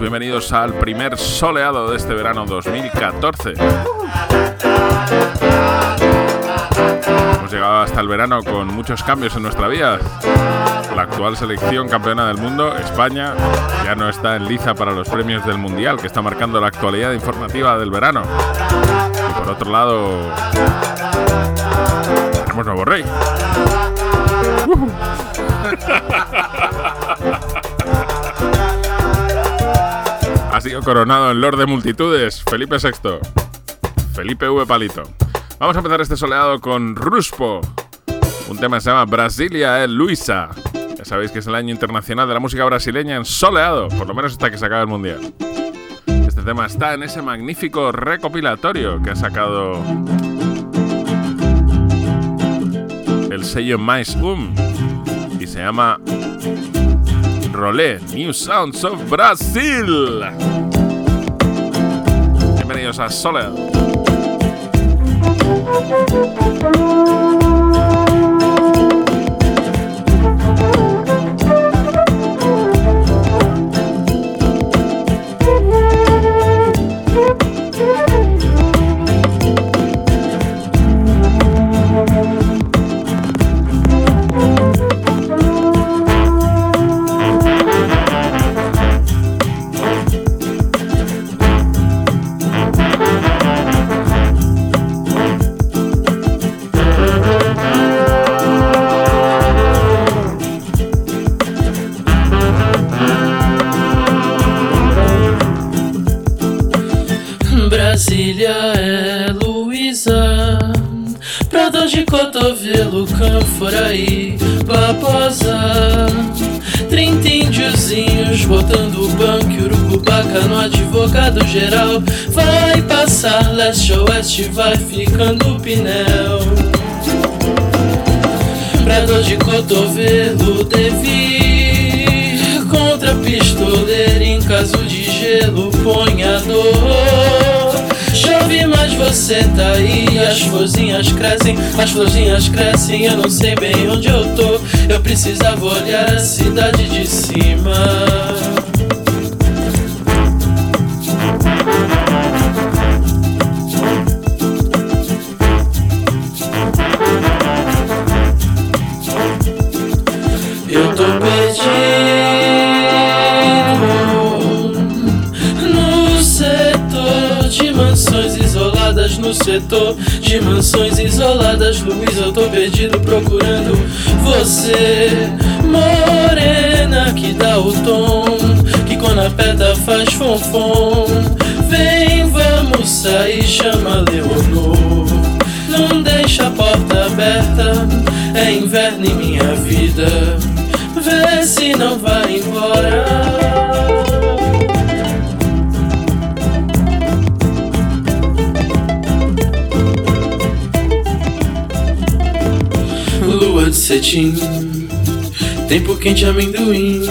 Bienvenidos al primer soleado de este verano 2014. Hemos llegado hasta el verano con muchos cambios en nuestra vida. La actual selección campeona del mundo, España, ya no está en liza para los premios del Mundial, que está marcando la actualidad informativa del verano. Y por otro lado, tenemos nuevo rey. ha coronado en Lord de Multitudes, Felipe VI. Felipe V. Palito. Vamos a empezar este soleado con Ruspo. Un tema se llama Brasilia es Luisa. Ya sabéis que es el año internacional de la música brasileña en soleado, por lo menos hasta que se acabe el mundial. Este tema está en ese magnífico recopilatorio que ha sacado el sello Mais Um y se llama Rolé New Sounds of Brasil. cosas solas. Botando o banco e urucubaca no advogado geral. Vai passar leste oeste, vai ficando pinel. Prada de cotovelo, devir. Contra pistoleiro em caso de gelo, ponhador tá aí. As florzinhas crescem, as florzinhas crescem. Eu não sei bem onde eu tô. Eu precisava olhar a cidade de cima. Setor de mansões isoladas, Luiz, eu tô perdido procurando você, morena que dá o tom, que quando aperta faz fonfon. Vem, vamos sair, chama Leonor. Não deixa a porta aberta, é inverno em minha vida. Vê se não vai embora. Cetim, tempo quente amendoim,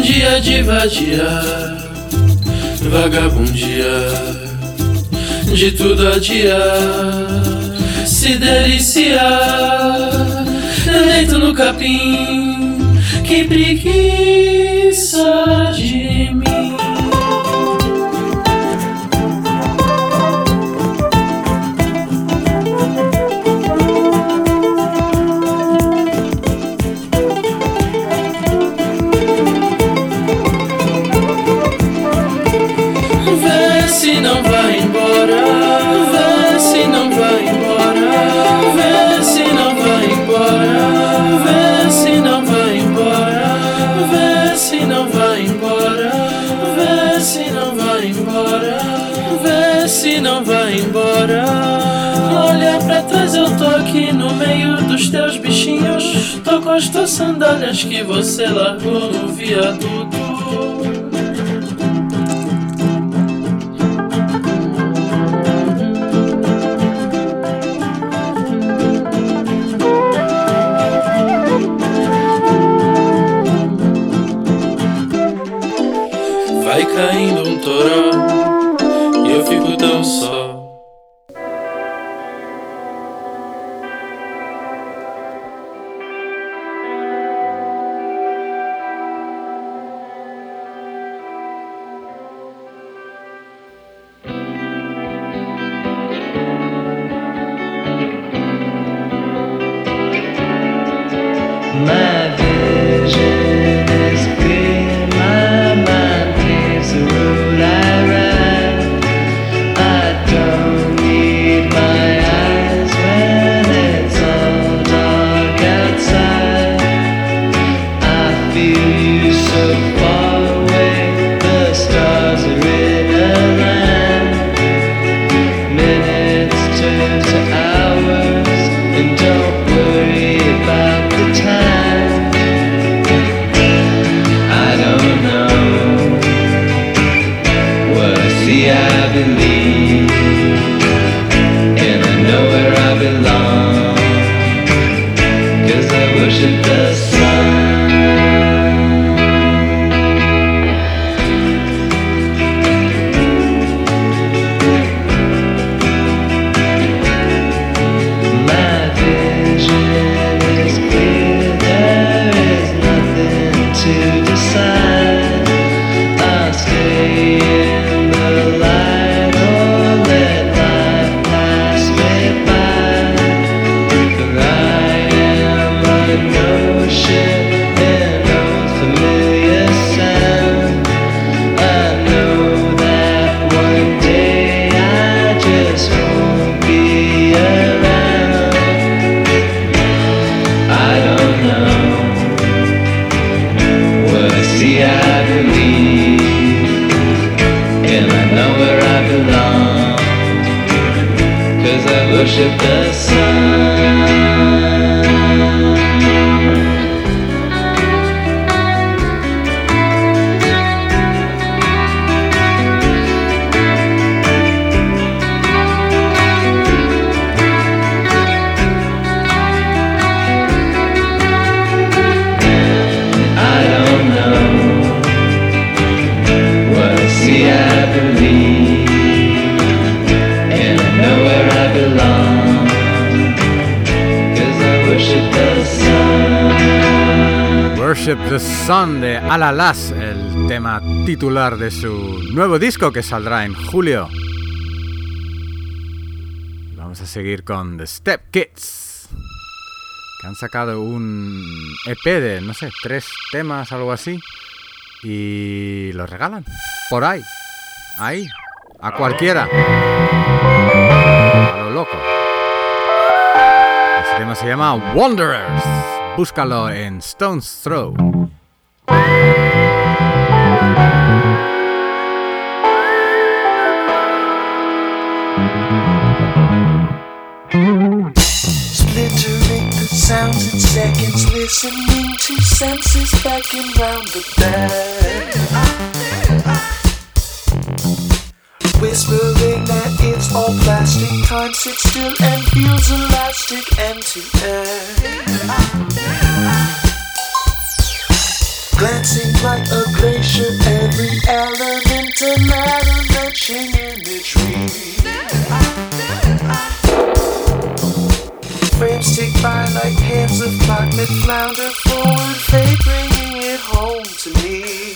dia de vadiar, vagabundia, de tudo adiar, se deliciar, deito no capim, que preguiça As tuas sandálias que você largou no viaduto. Alalas, el tema titular de su nuevo disco que saldrá en julio. Vamos a seguir con The Step Kids, que han sacado un EP de, no sé, tres temas, algo así, y los regalan por ahí, ahí, a cualquiera, a lo loco. Este tema se llama Wanderers. Búscalo en Stone's Throw. Sits still and feels elastic end to end. Glancing like a glacier, every element a matter matching imagery. Frames tick by like hands of clock that flounder forward, fate bringing it home to me.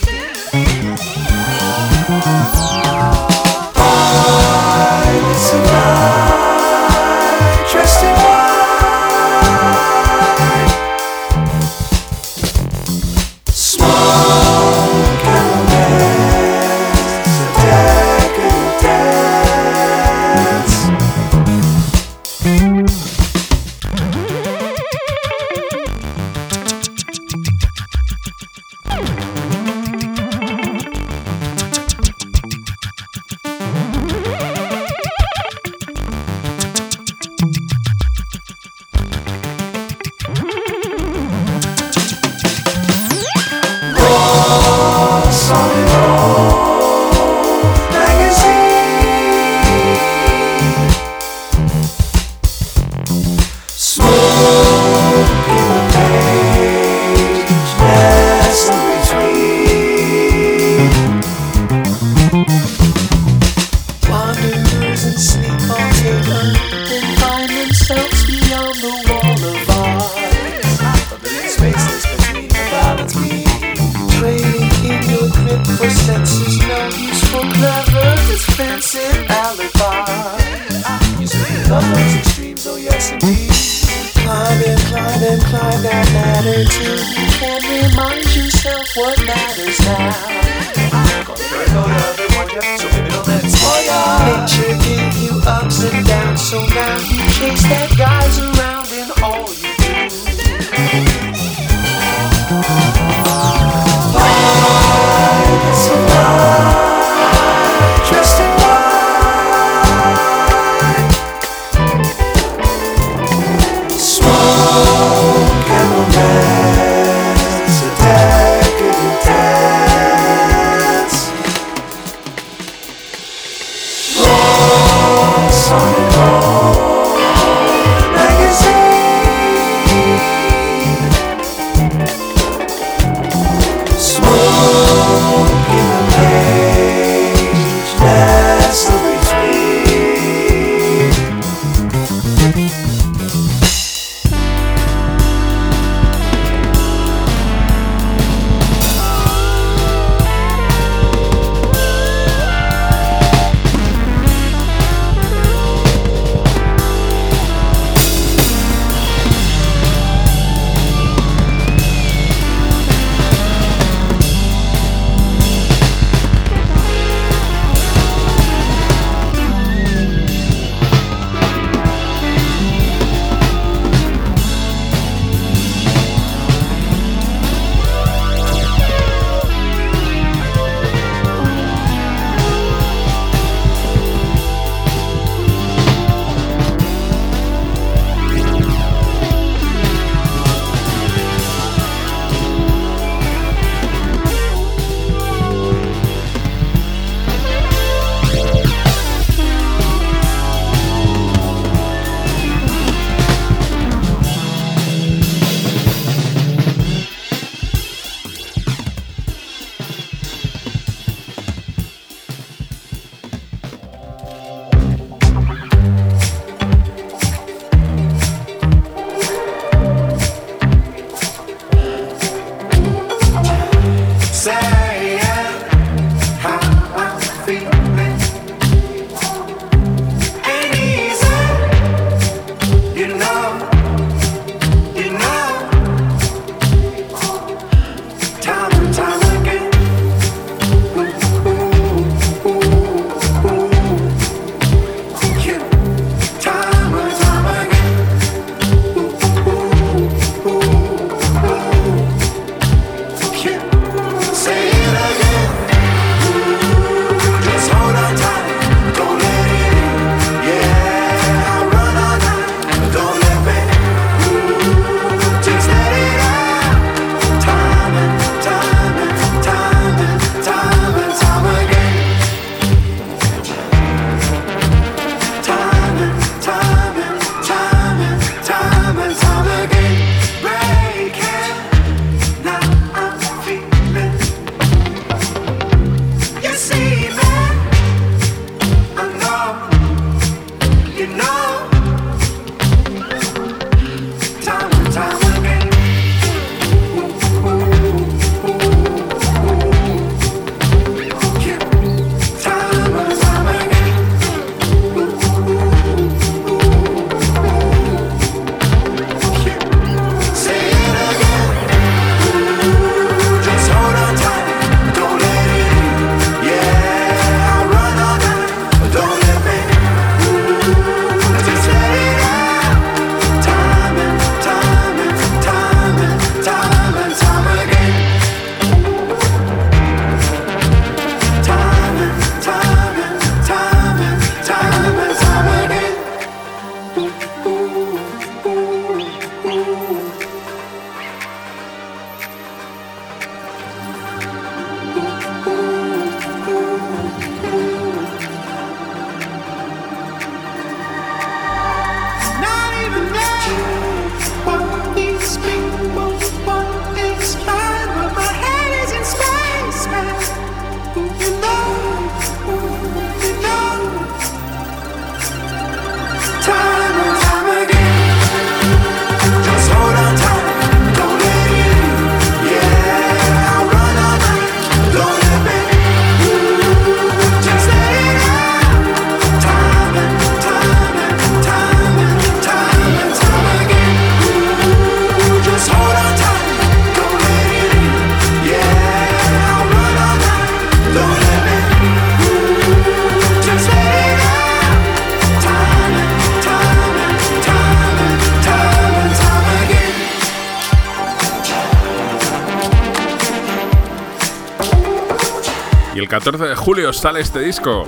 Julio sale este disco.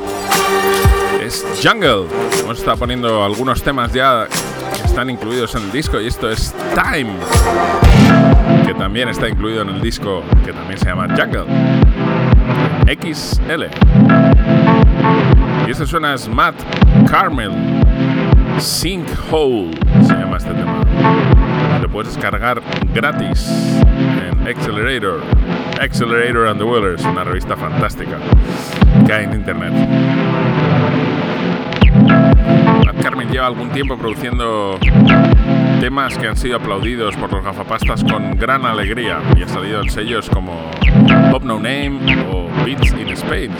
Es Jungle. Hemos estado poniendo algunos temas ya que están incluidos en el disco y esto es Time, que también está incluido en el disco que también se llama Jungle. XL. Y esto suena es Matt Carmel. Sinkhole se llama este tema. Lo puedes descargar gratis en Accelerator. Accelerator and the Wheelers, una revista fantástica que hay en internet. Matt Carmen lleva algún tiempo produciendo temas que han sido aplaudidos por los gafapastas con gran alegría y ha salido en sellos como Pop No Name o Beats in Space.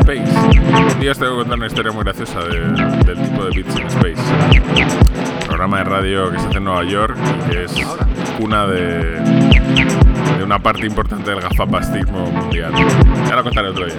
Space. Día os tengo que contar una historia muy graciosa de- del tipo de Beats in Space. Programa de radio que se hace en Nueva York que es cuna de, de una parte importante del gafapastismo mundial. Ya lo contaré otro día.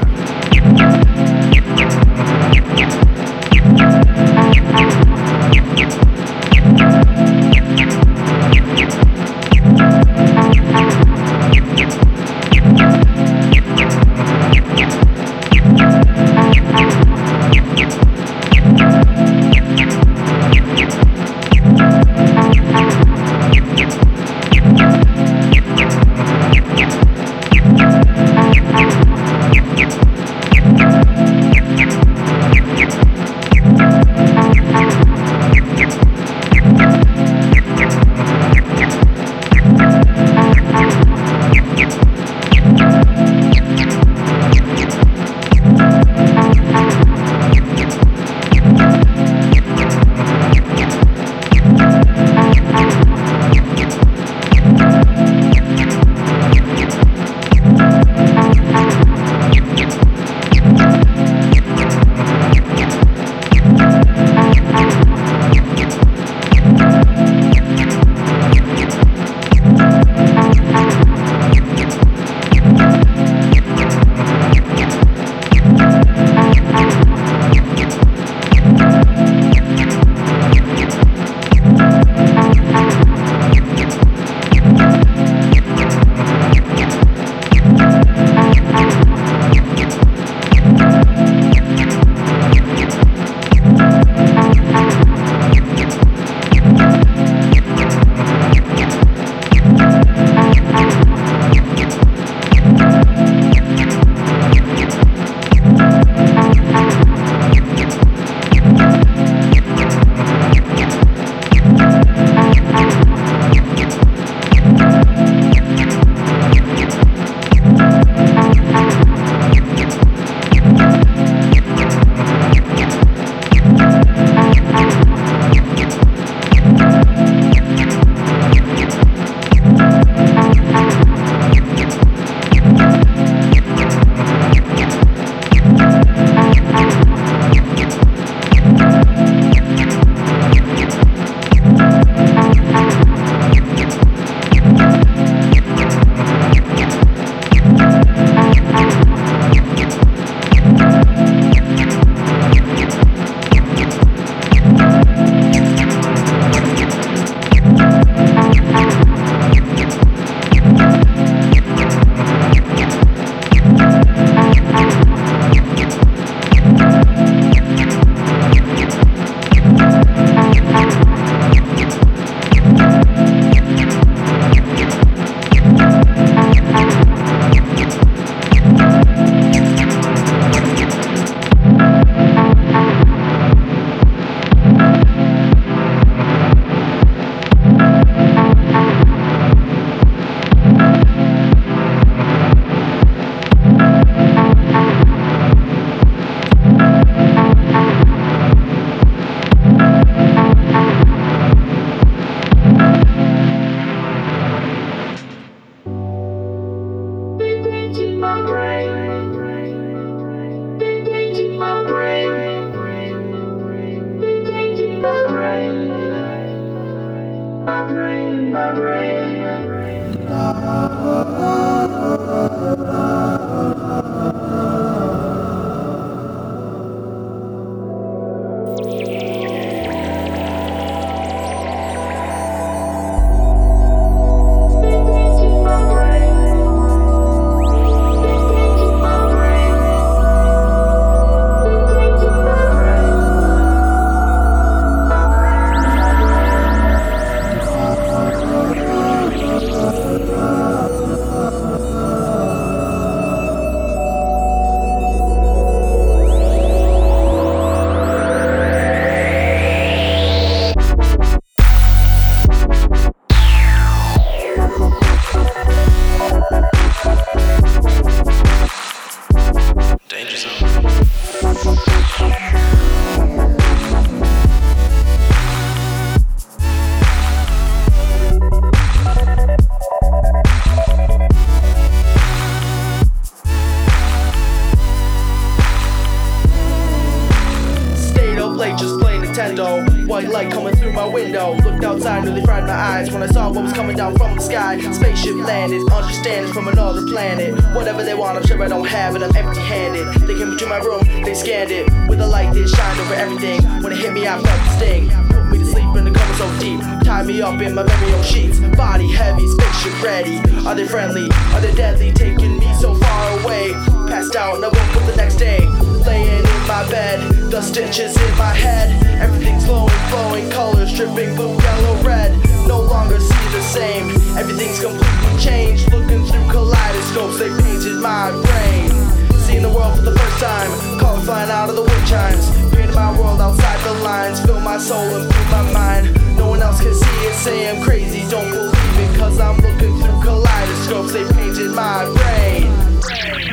Chimes. Painting my world outside the lines. Fill my soul and fill my mind. No one else can see it. Say I'm crazy, don't believe it. Cause I'm looking through kaleidoscopes. They painted my brain.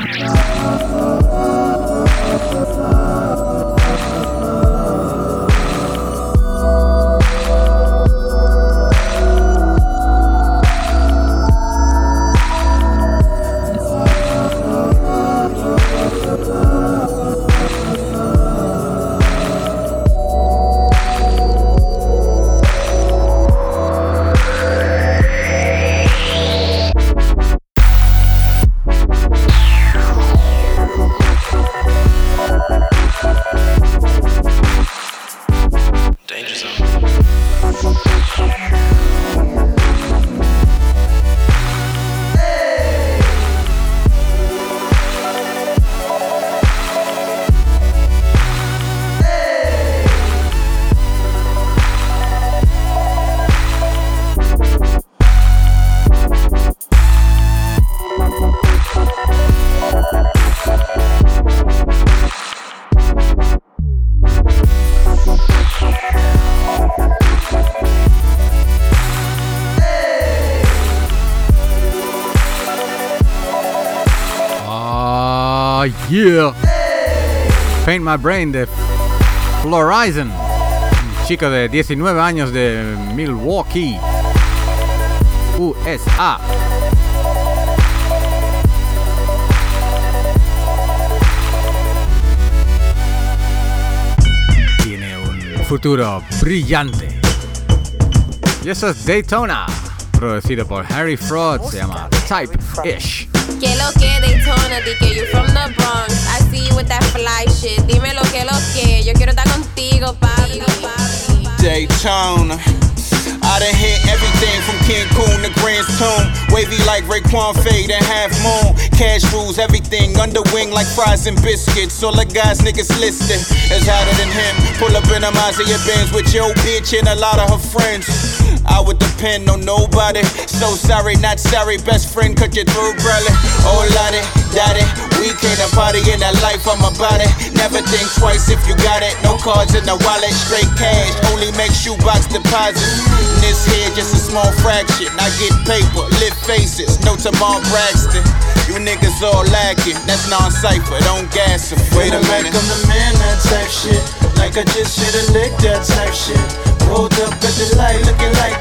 Danger yeah. Paint My Brain de Florizon. Un chico de 19 años de Milwaukee, USA. Tiene un futuro brillante. Y eso es Daytona, producido por Harry Fraud, se llama Type Ish. Lo que Daytona, you from the Bronx. I see you with that fly shit. Dime lo que lo que. Yo quiero estar contigo, papi. Daytona. I done hit everything from Cancun to Grand Tomb. Wavy like Raekwon Fade and Half Moon. Cash rules everything under wing like fries and biscuits. All the guys niggas listed is hotter than him. Pull up in a Mazda Benz with your bitch and a lot of her friends. I would depend on nobody. So sorry, not sorry. Best friend, cut your throat, brother. Oh, lottie, daddy. We came to party in that life, I'm about it. Never think twice if you got it. No cards in the wallet, straight cash. Only make shoebox deposits. This here just a small fraction. I get paper, lit faces. No Tamar Braxton. You niggas all lacking. That's non-cypher. Don't gas it. Wait a minute. I'm the man, that type shit. Like I just shoulda licked that type shit. Rolled up at the light looking like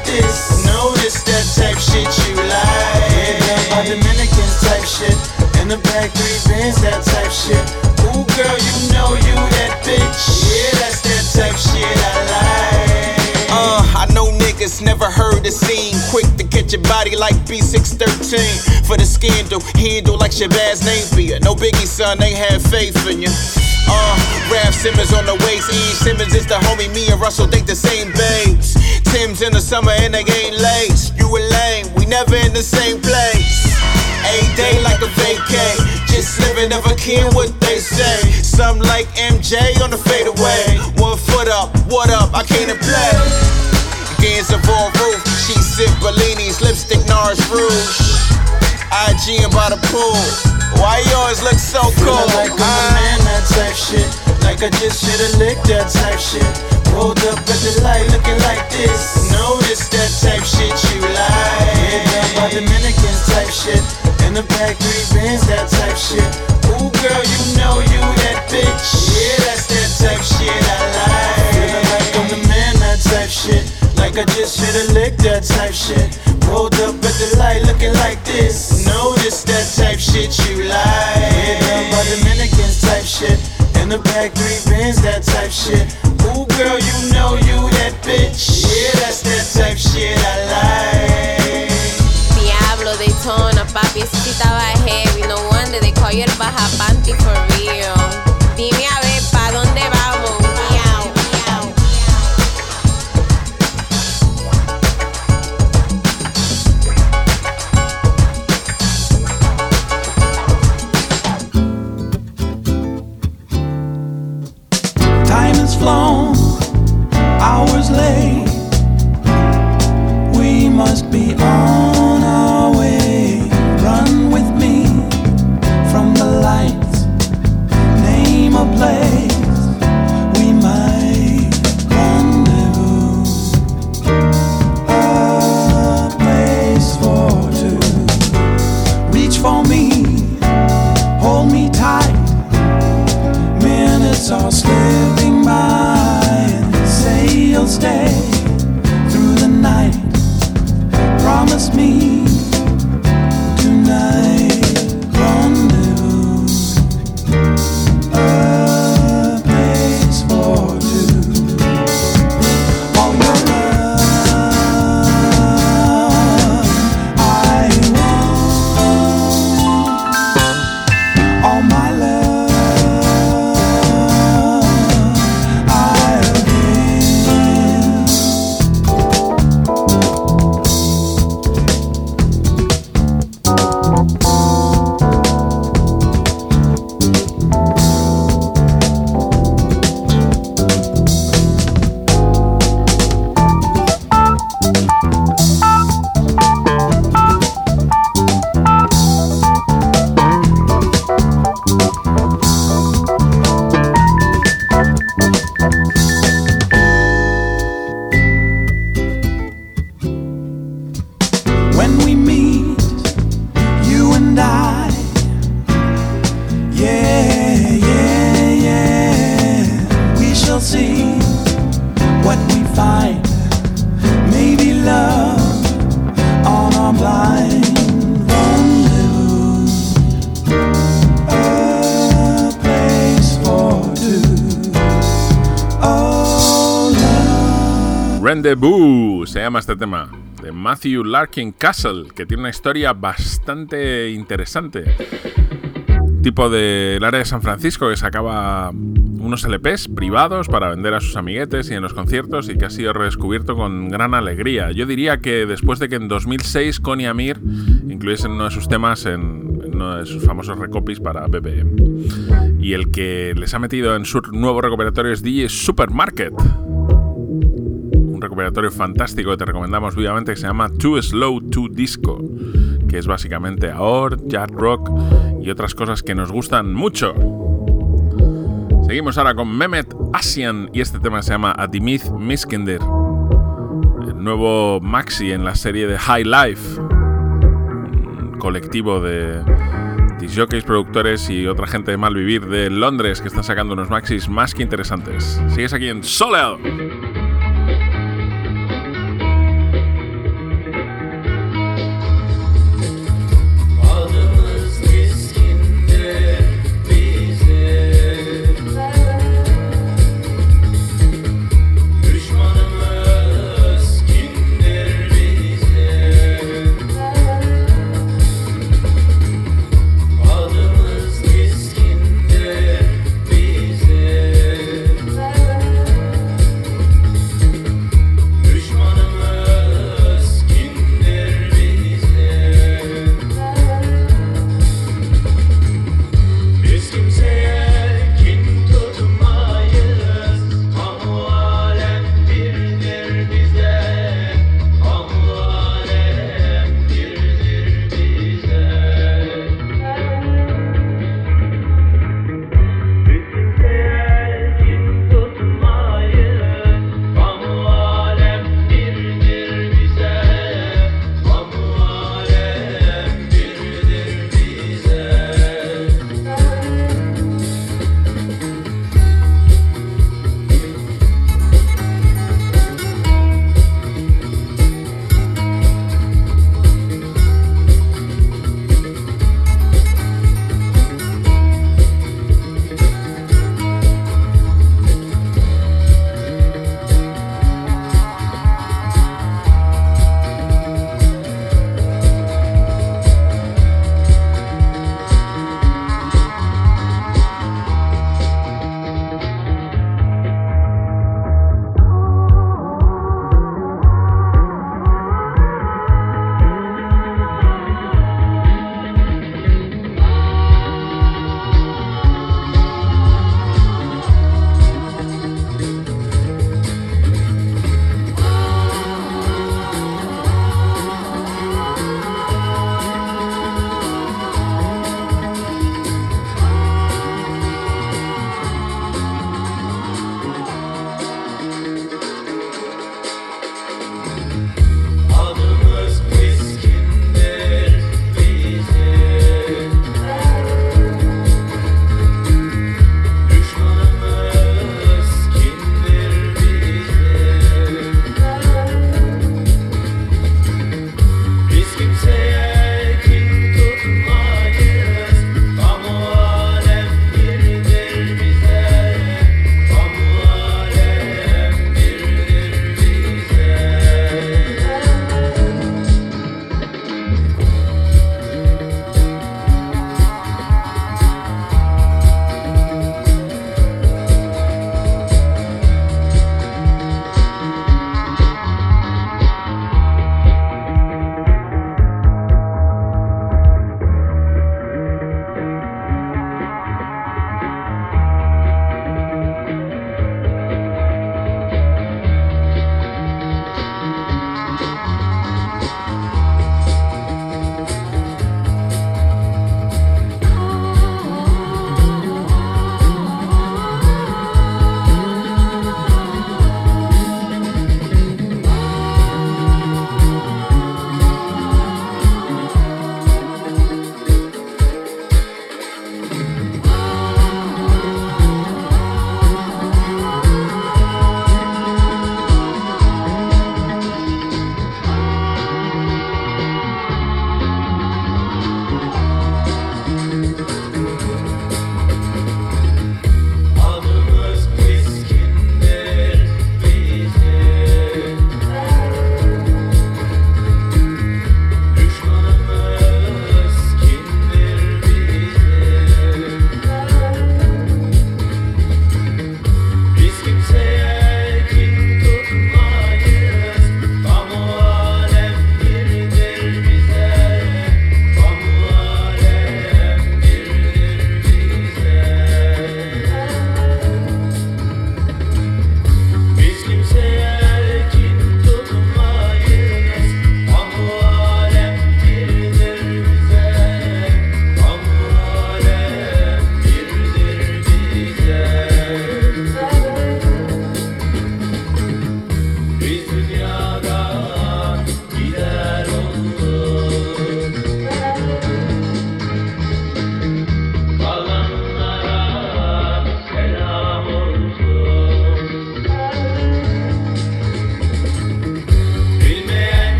bins, that type shit. Ooh, girl, you know you that bitch. Yeah, that's that type shit I like. Uh, I know niggas never heard the scene. Quick to catch your body like B613. For the scandal, handle like Shabazz Napier. No biggie, son, they have faith in you. Uh, Raph Simmons on the waist. E. Simmons is the homie. Me and Russell date the same babes. Tim's in the summer and they ain't late. You a lame, we never in the same place. A day like a vacay. Just living, never care what they say. Some like MJ on the fadeaway. One foot up, what up? I came to play. Gangs of all roof. She sip Bellinis, lipstick Nars Rouge. IG and by the pool. Why you always look so cool? Feeling like I'm huh? man, that type shit. Like I just shoulda licked that type shit. Rolled up at the light looking like this. Notice that type shit you Yeah, down by like. Dominican type shit. In the back, three bins, that type shit. Ooh, girl, you know you that bitch. Yeah, that's that type shit I like. Feeling like I'm the man, that type shit like I just should've licked that type shit. Rolled up at the light looking like this. Notice that type shit you like. Head down by Dominicans type shit. In the back, three bins, that type shit. Ooh, girl, you know you that bitch. Yeah, that's that type shit I like. Diablo, Daytona, papi, esa cita va heavy. No wonder they call you el baja panty for real. Hours late. We must be on Matthew Larkin Castle, que tiene una historia bastante interesante. Tipo del área de San Francisco que sacaba unos LPs privados para vender a sus amiguetes y en los conciertos y que ha sido redescubierto con gran alegría. Yo diría que después de que en 2006 Connie Amir incluyese uno de sus temas en, uno de sus famosos recopis para BBM. Y el que les ha metido en su nuevo recuperatorio es DJ Supermarket un recuperatorio fantástico que te recomendamos vivamente que se llama Too Slow to Disco, que es básicamente AOR, Jazz Rock y otras cosas que nos gustan mucho. Seguimos ahora con Mehmet Asian y este tema se llama Adimith Miskinder, el nuevo maxi en la serie de High Life, un colectivo de disjockeys, productores y otra gente de mal vivir de Londres que está sacando unos maxis más que interesantes. Sigues aquí en Soleil.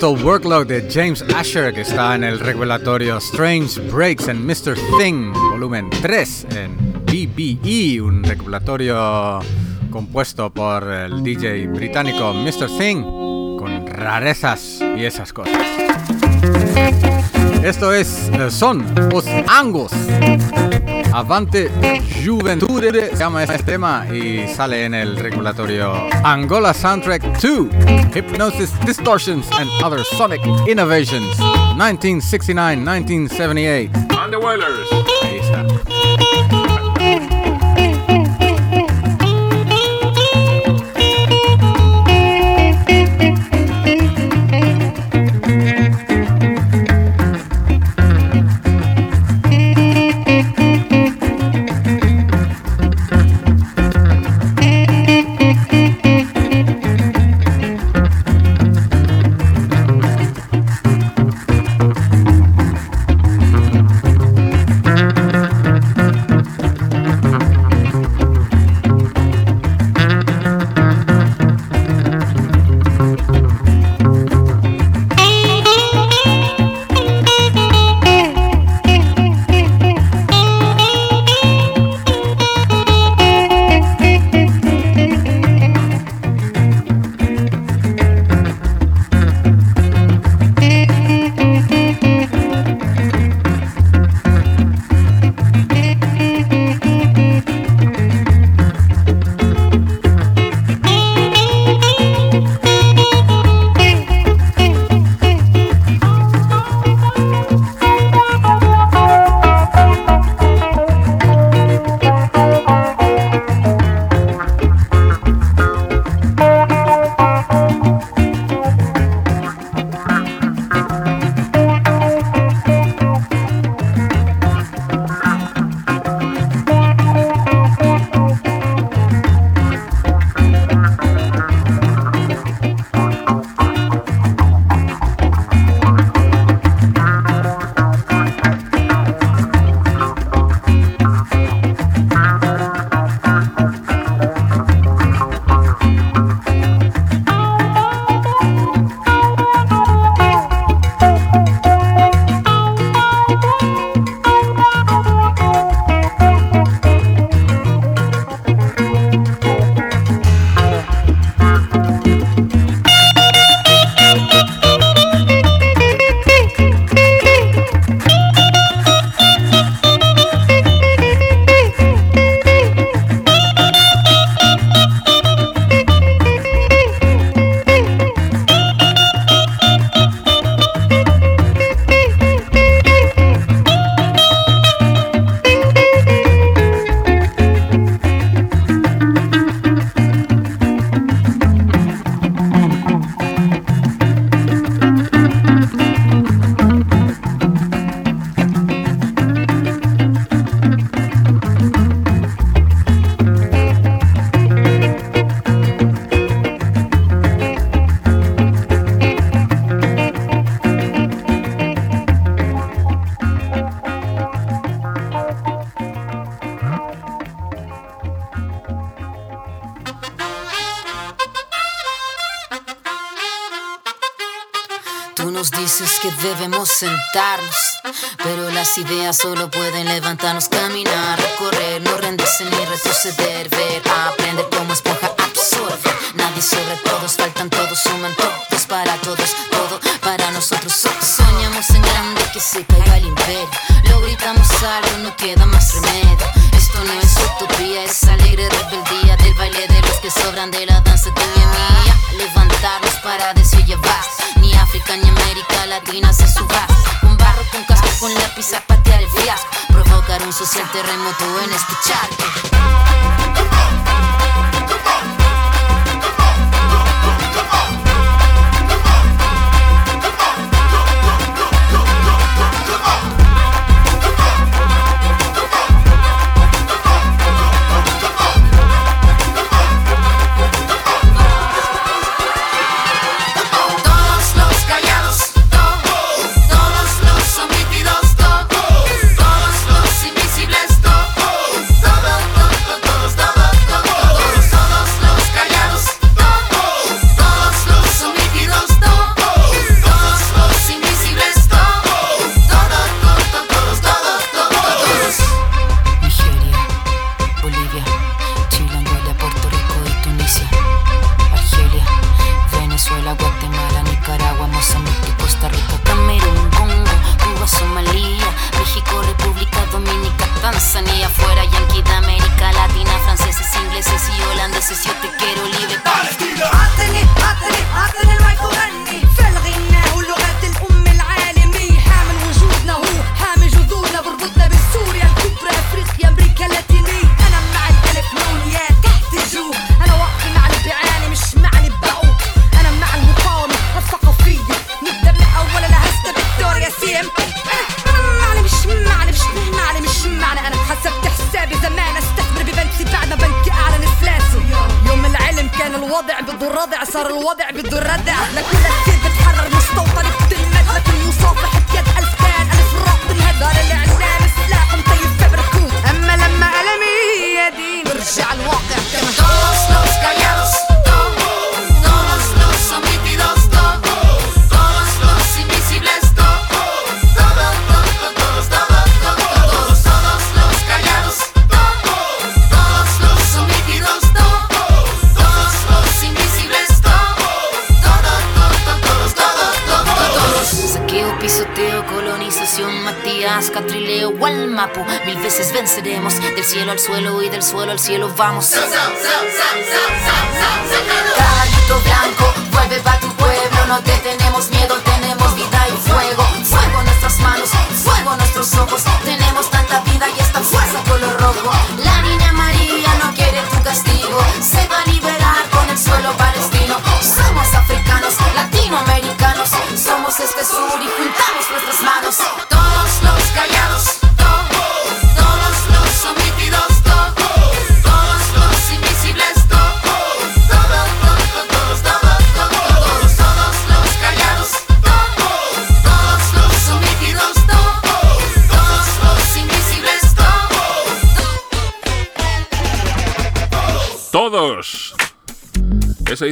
Mental Workload de James Asher, que está en el regulatorio Strange Breaks en Mr. Thing, volumen 3 en BBE, un regulatorio compuesto por el DJ británico Mr. Thing, con rarezas y esas cosas. Esto es, eh, son los Angos. Avante Juventude. Se llama este tema y sale en el regulatorio Angola Soundtrack 2 Hypnosis Distortions and Other Sonic Innovations 1969-1978 And the Wailers. Las ideas solo pueden levantarnos, caminar, Just a chat.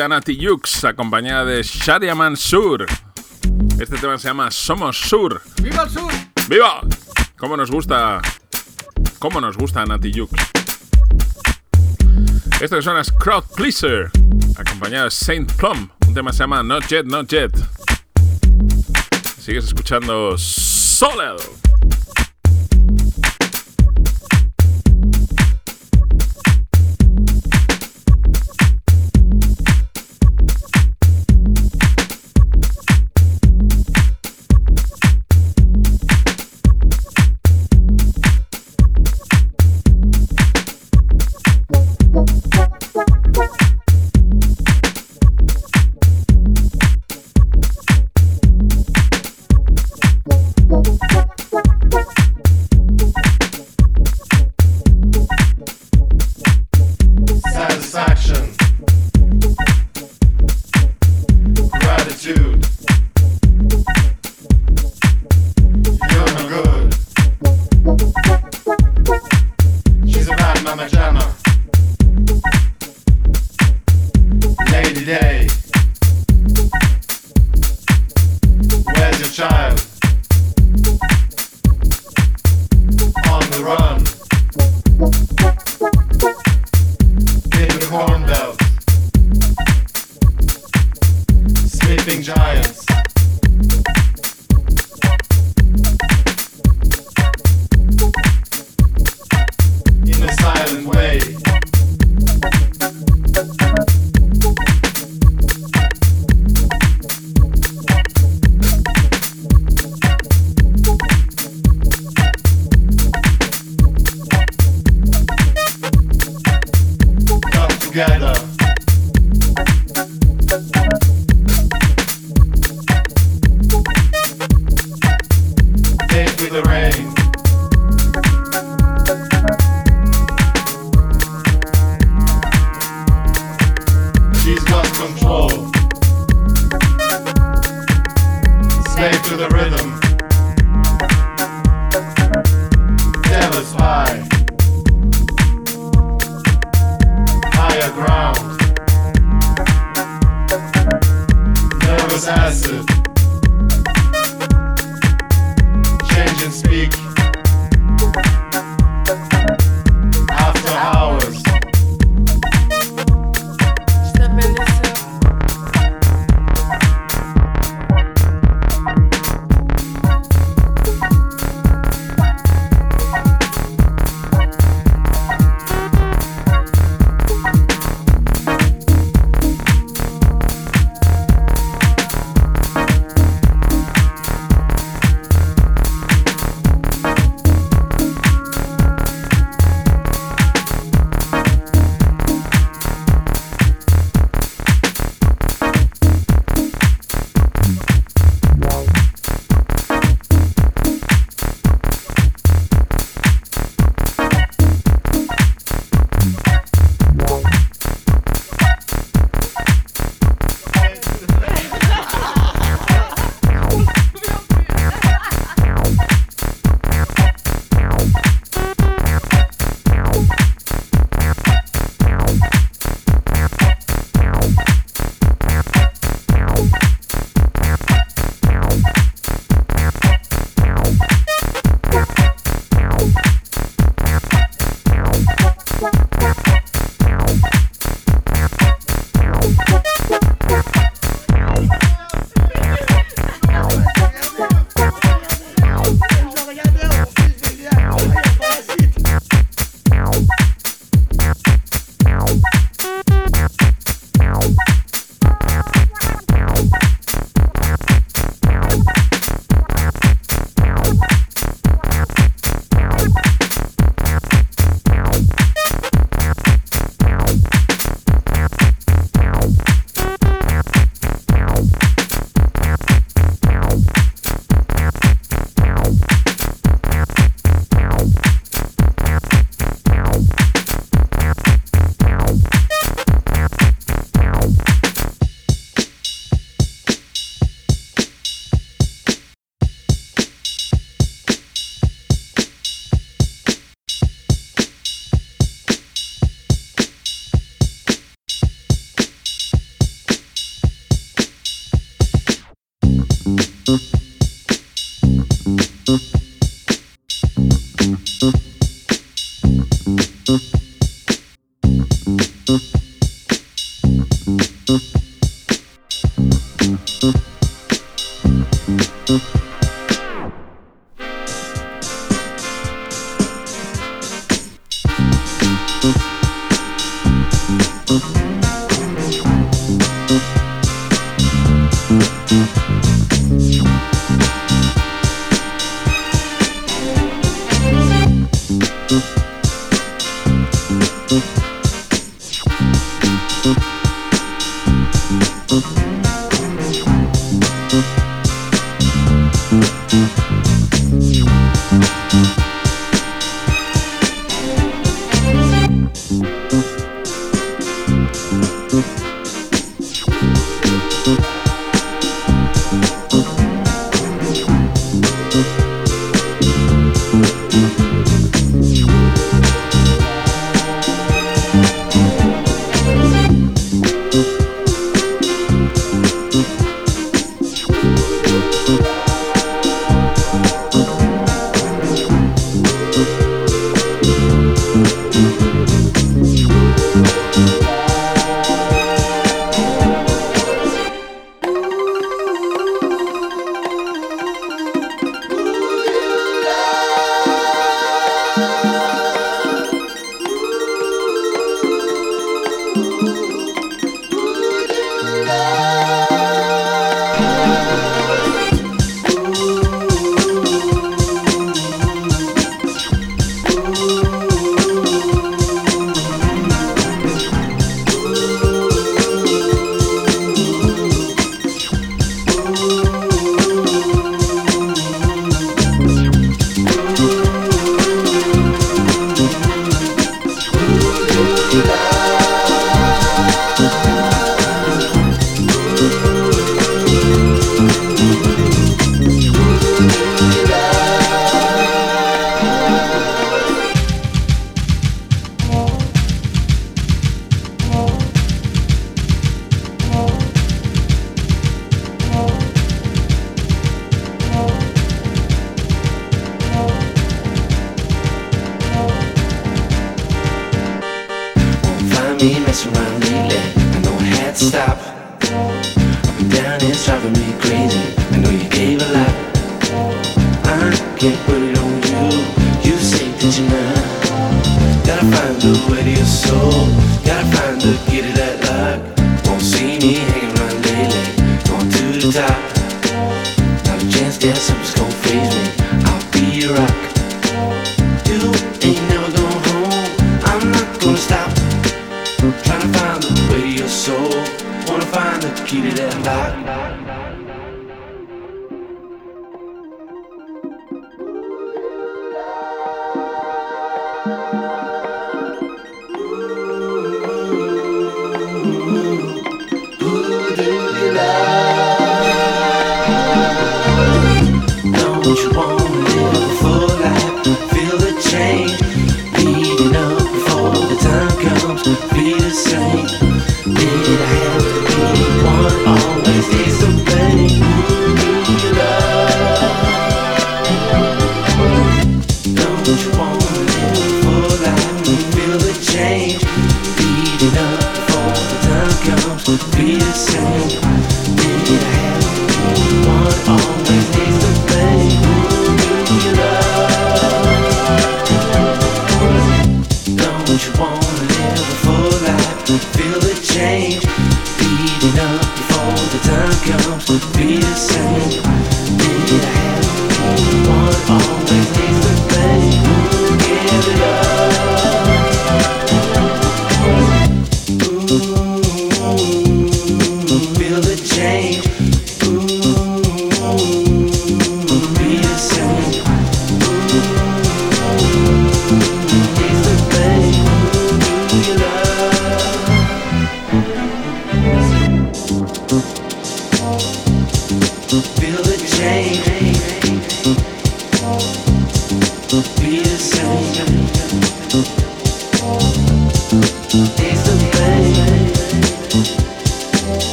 de Anati Yux, acompañada de Sharia Mansur. Este tema se llama Somos Sur. ¡Viva el Sur! ¡Viva! ¿Cómo nos gusta? ¿Cómo nos gusta Anati Yux? Esto que suena es Crowd Pleaser, acompañado de Saint Plum. Un tema se llama Not Jet, Not Jet. Sigues escuchando Solid.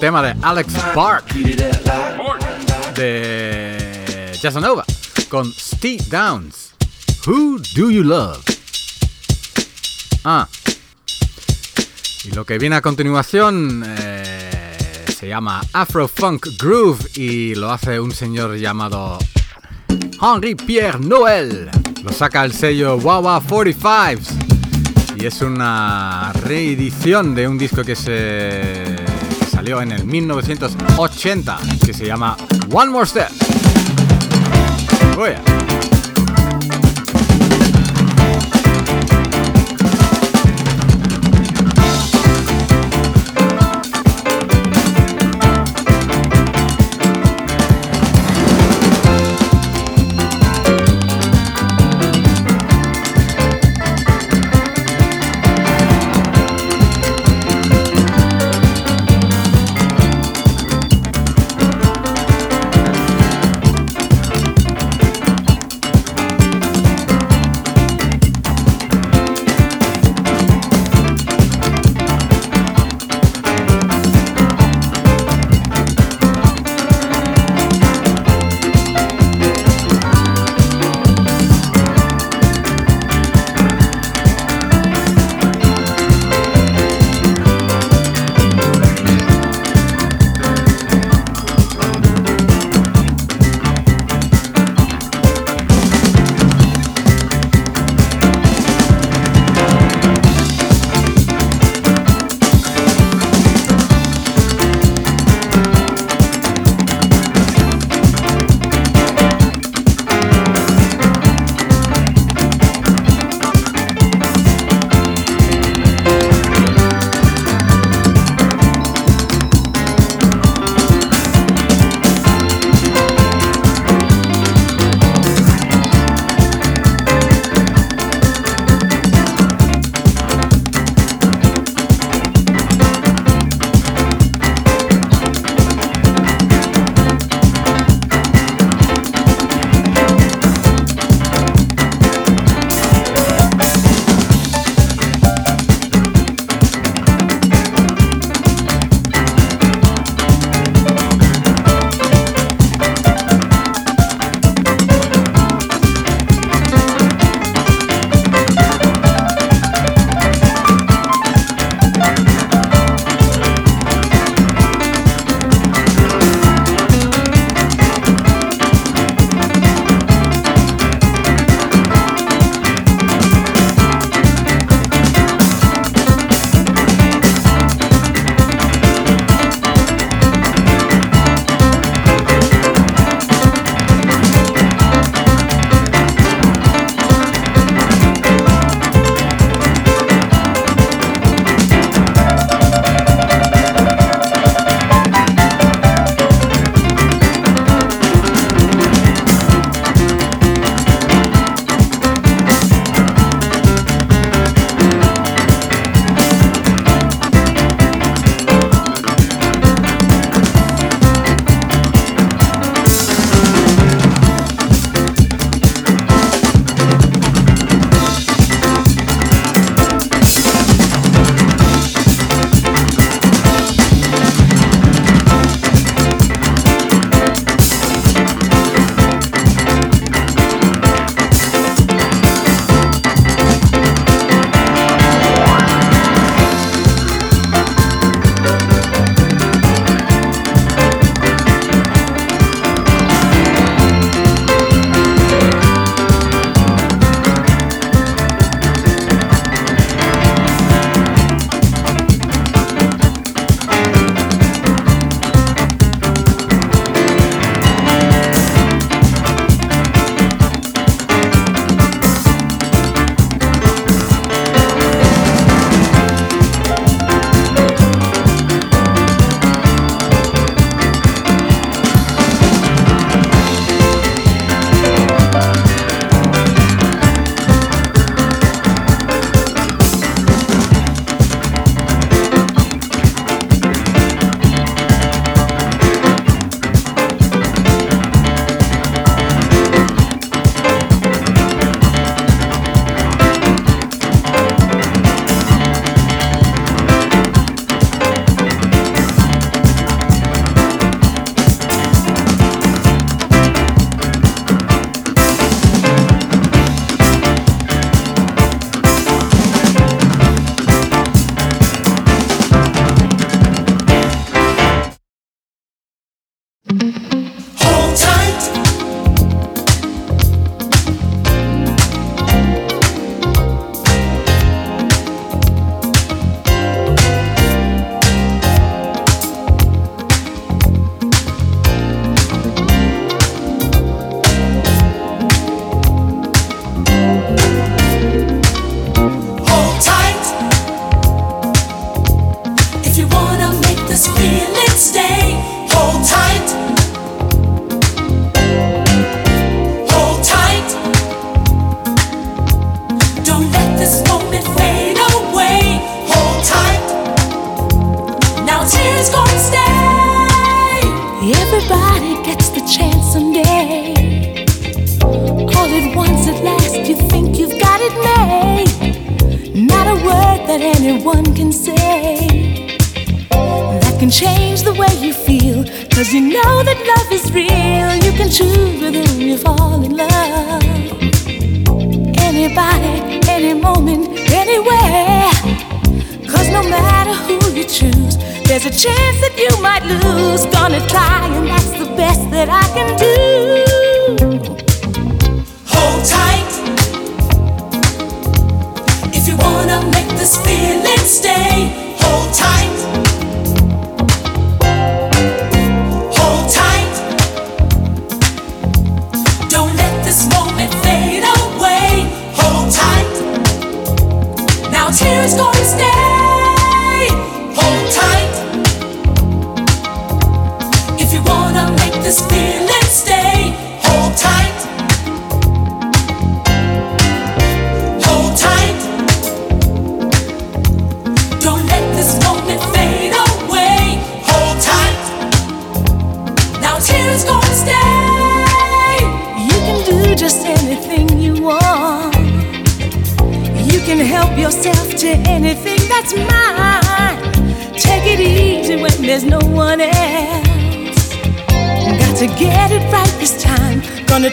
Tema de Alex Park de Jazzanova con Steve Downs. Who do you love? Ah. Y lo que viene a continuación eh, se llama Afro Funk Groove y lo hace un señor llamado Henri Pierre Noël. Lo saca el sello Wawa 45 y es una reedición de un disco que se en el 1980 que se llama One More Step.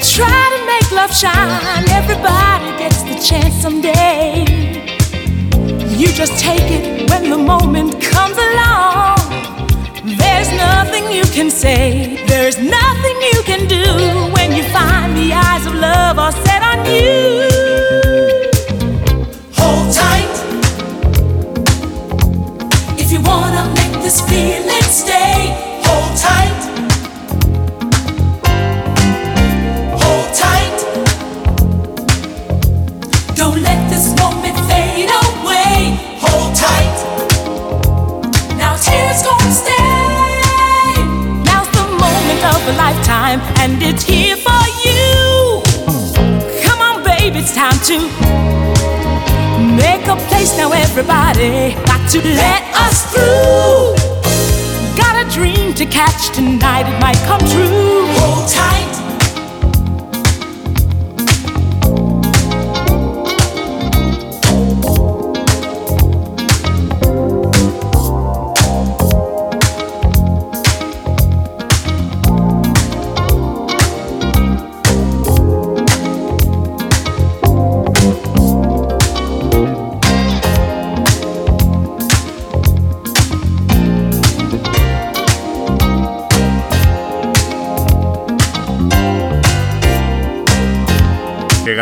Try to make love shine. Everybody gets the chance someday. You just take it when the moment comes along. There's nothing you can say, there's nothing you can do when you find the eyes of love are set on you. To let us through. Got a dream to catch tonight, it might come true. Hold tight.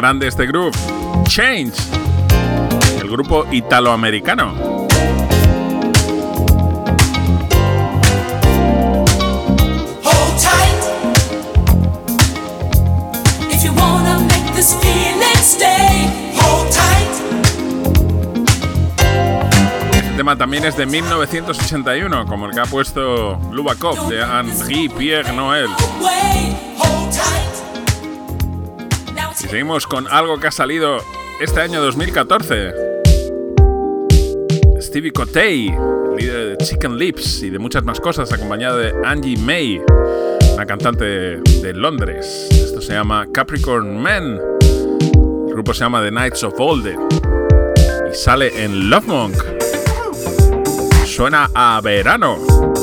Grande este groove. Change. El grupo italoamericano. Este tema también es de 1981, como el que ha puesto Lubakov de Henri Pierre Noël. Y seguimos con algo que ha salido este año 2014. Stevie Cotey, líder de Chicken Lips y de muchas más cosas, acompañado de Angie May, una cantante de Londres. Esto se llama Capricorn Men. El grupo se llama The Knights of Olde. Y sale en Love Monk. Suena a verano.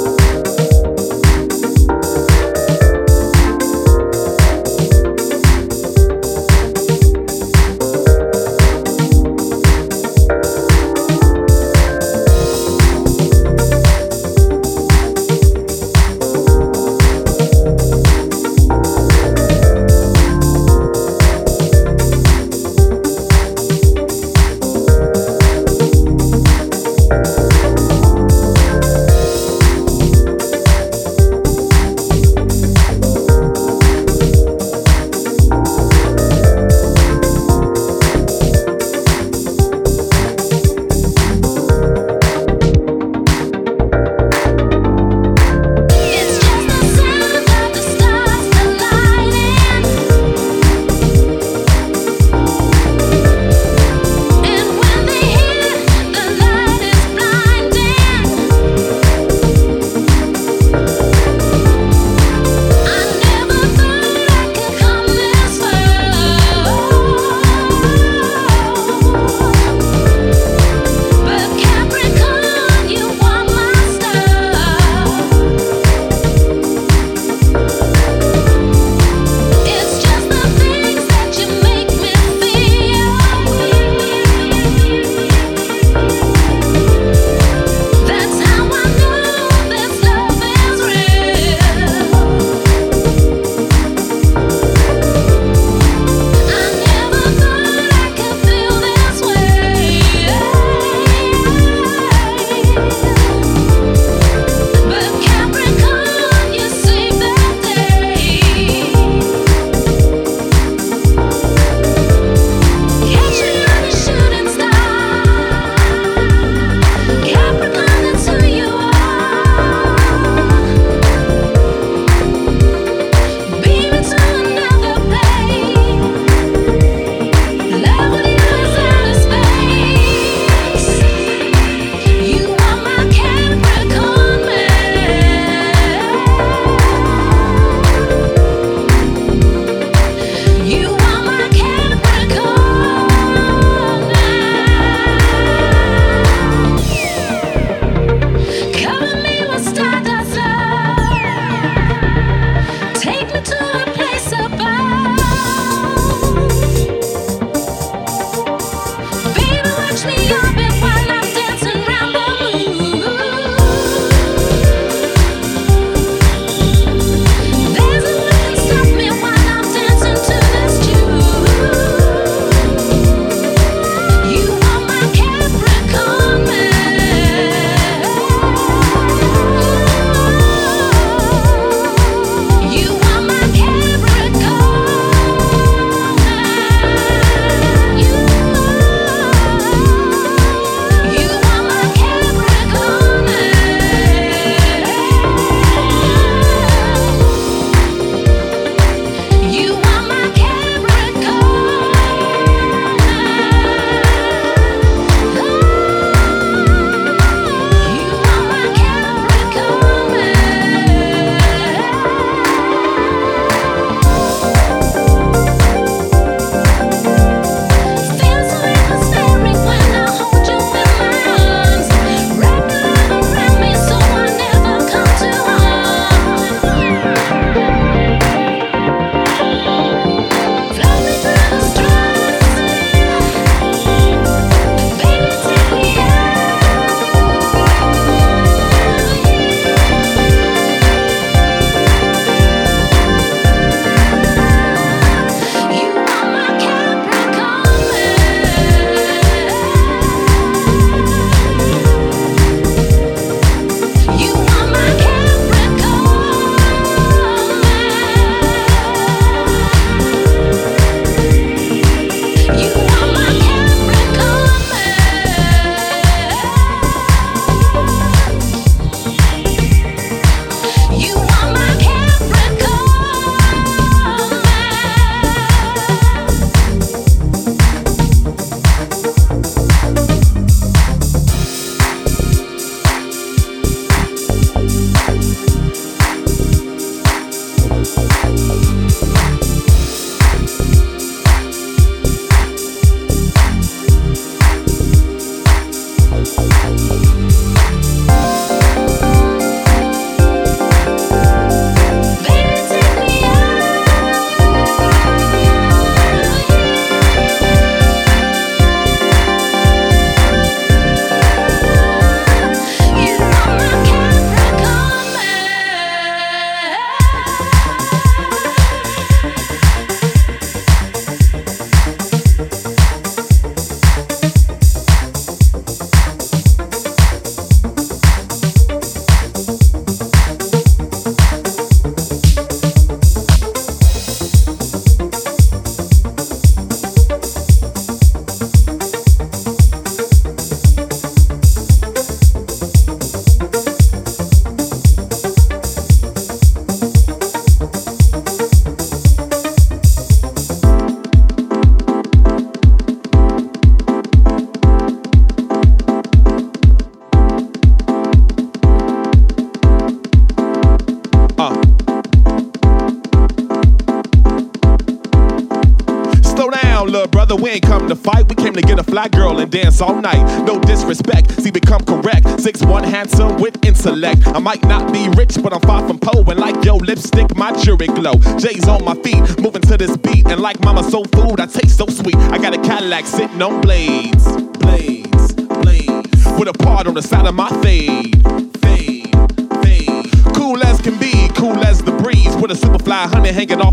All night. No disrespect, see, become correct. Six one handsome with intellect. I might not be rich, but I'm far from poor. And like yo, lipstick, my jury glow. J's on my feet, moving to this beat. And like mama soul food, I taste so sweet. I got a Cadillac sitting on blades. Blades, blades. With a part on the side of my fade.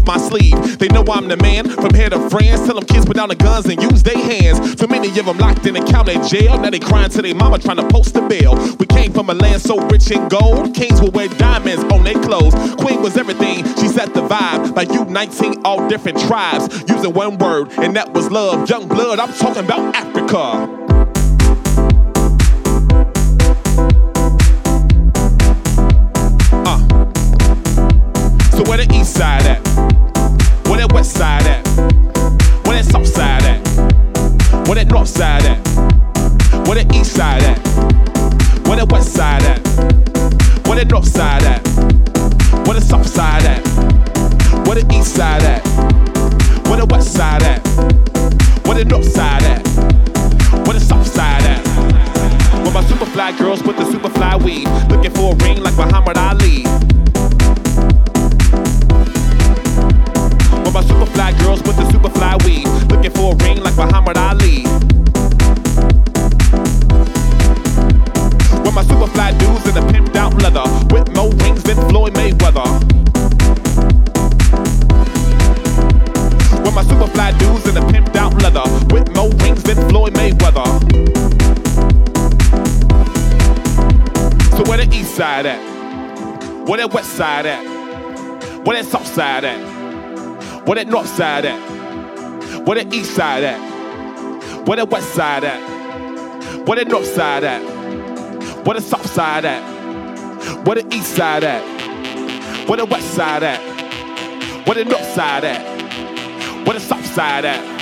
My sleeve. They know I'm the man from here to France. Tell them kids put down the guns and use their hands. Too many of them locked in and county jail. Now they crying to their mama trying to post a bill. We came from a land so rich in gold. Kings will wear diamonds on their clothes. Queen was everything. She set the vibe. Like you 19, all different tribes. Using one word, and that was love. Young blood, I'm talking about Africa. Uh. So where the east side at? That west side at? Where that south side at? Where that north side at? Where the east side at? Where the west side at? Where the north side at? Where the south side at? Where the east side at? Where the west side at? Where the north side at? Where the south side at? Where my super fly girls with the super fly weed, looking for a ring like Muhammad Ali. Where my super fly girls with the super fly weed, looking for a ring like Muhammad Ali. Where my super fly dudes in the pimped out leather, with more rings than Floyd Mayweather. Where my super fly dudes in the pimped out leather, with more rings than Floyd Mayweather. So where the east side at? Where that west side at? Where that south side at? Where that north side at? Where the east side at? Where the west side at? Where the north side at? Where the south side at? Where the east side at? Where the west side at? Where the north side at? Where the south side at?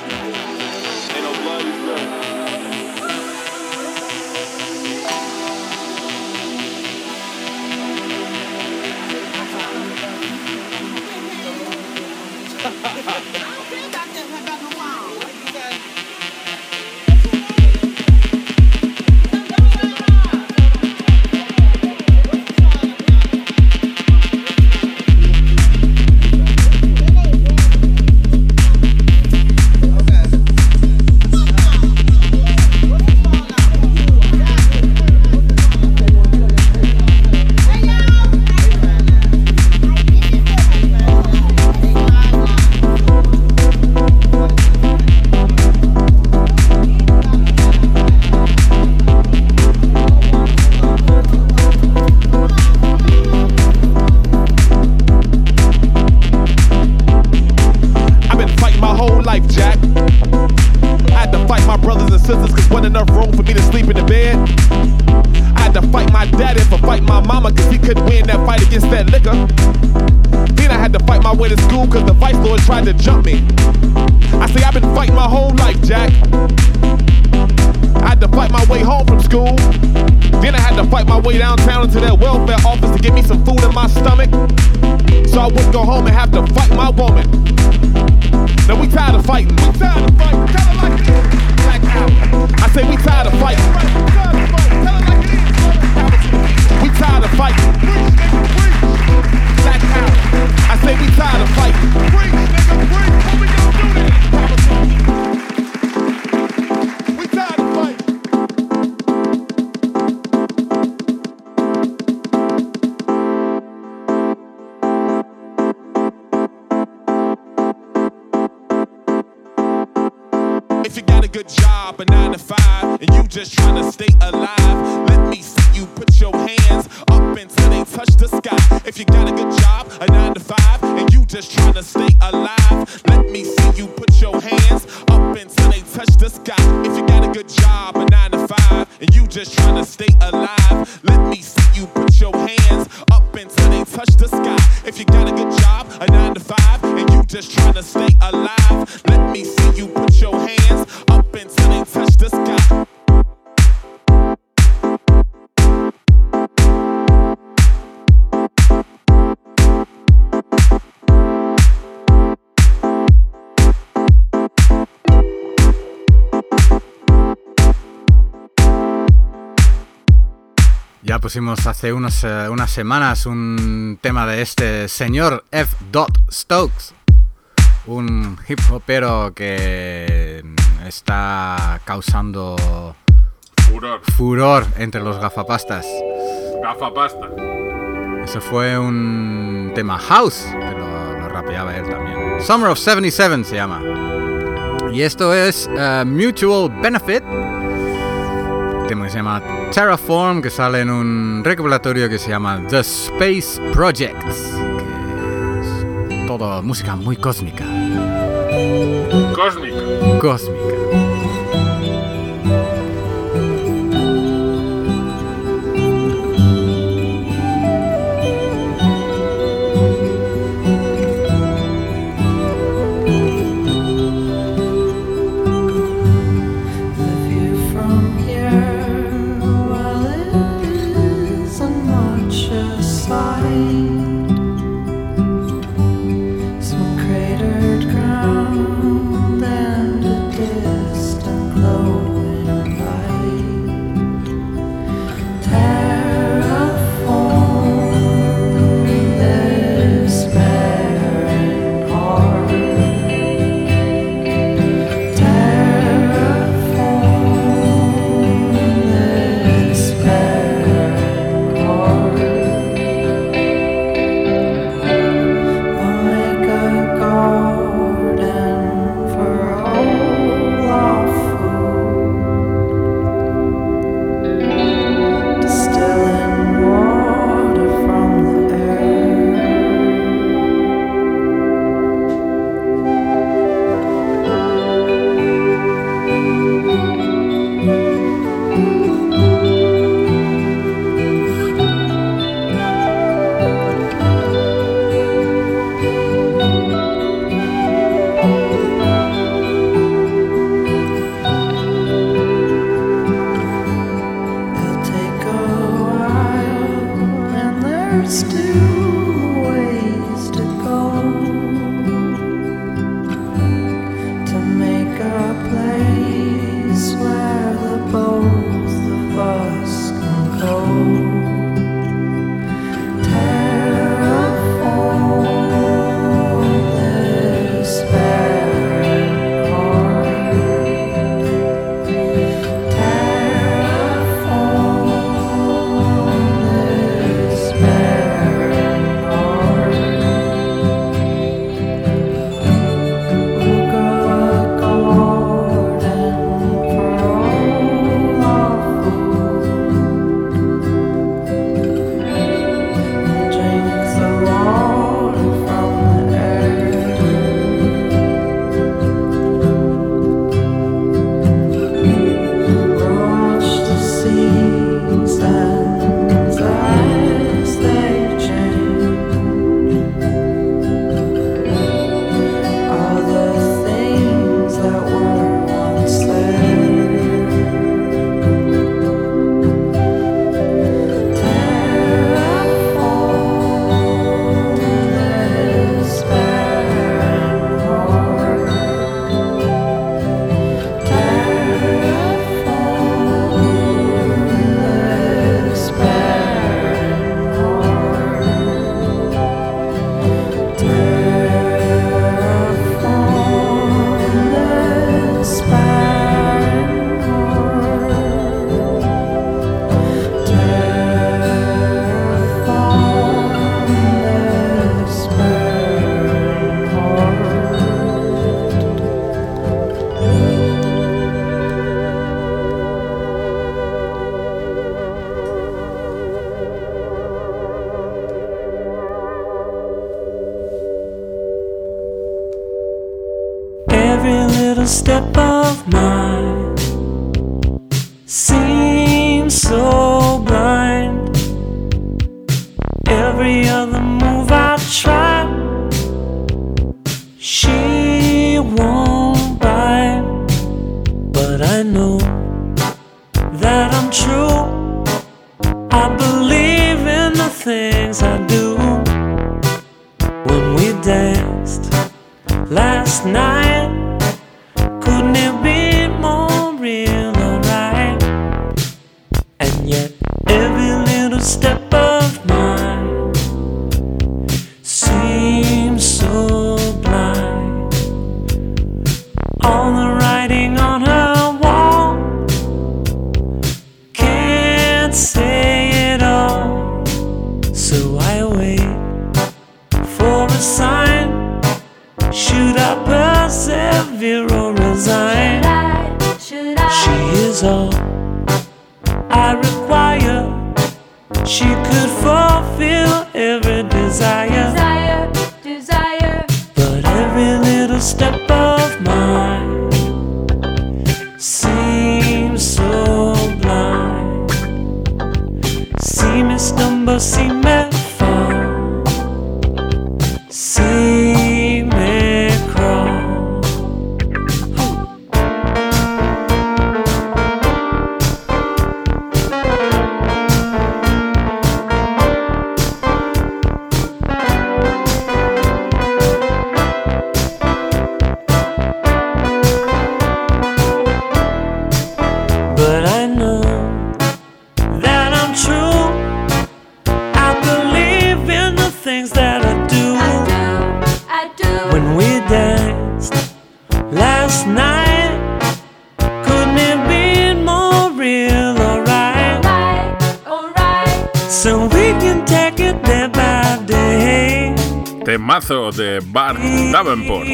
Ya pusimos hace unos, eh, unas semanas un tema de este señor F. Stokes, un hip hopero que está causando Furor. furor entre los gafapastas. Gafapasta. Eso fue un tema house, que lo, lo rapeaba él también. Summer of 77 se llama. Y esto es eh, Mutual Benefit. Tema que se llama Terraform, que sale en un recopilatorio que se llama The Space Projects. Que es todo música muy cósmica. Cósmica. Cósmica. De Bart Davenport.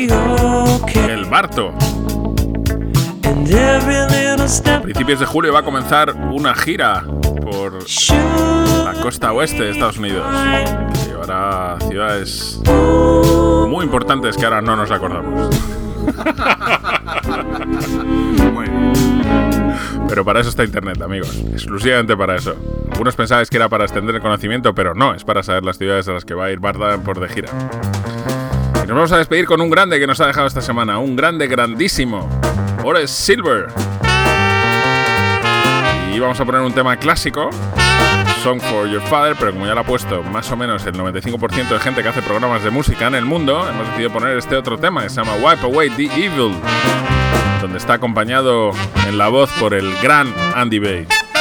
El Barto. A principios de julio va a comenzar una gira por la costa oeste de Estados Unidos. Llevará ciudades muy importantes que ahora no nos acordamos. Pero para eso está Internet, amigos. Exclusivamente para eso. Algunos pensabais que era para extender el conocimiento, pero no, es para saber las ciudades a las que va a ir Bart Davenport de gira. Y nos vamos a despedir con un grande que nos ha dejado esta semana. Un grande grandísimo. Horace Silver. Y vamos a poner un tema clásico. Song for Your Father, pero como ya lo ha puesto más o menos el 95% de gente que hace programas de música en el mundo, hemos decidido poner este otro tema que se llama Wipe Away the Evil, donde está acompañado en la voz por el gran Andy Bay.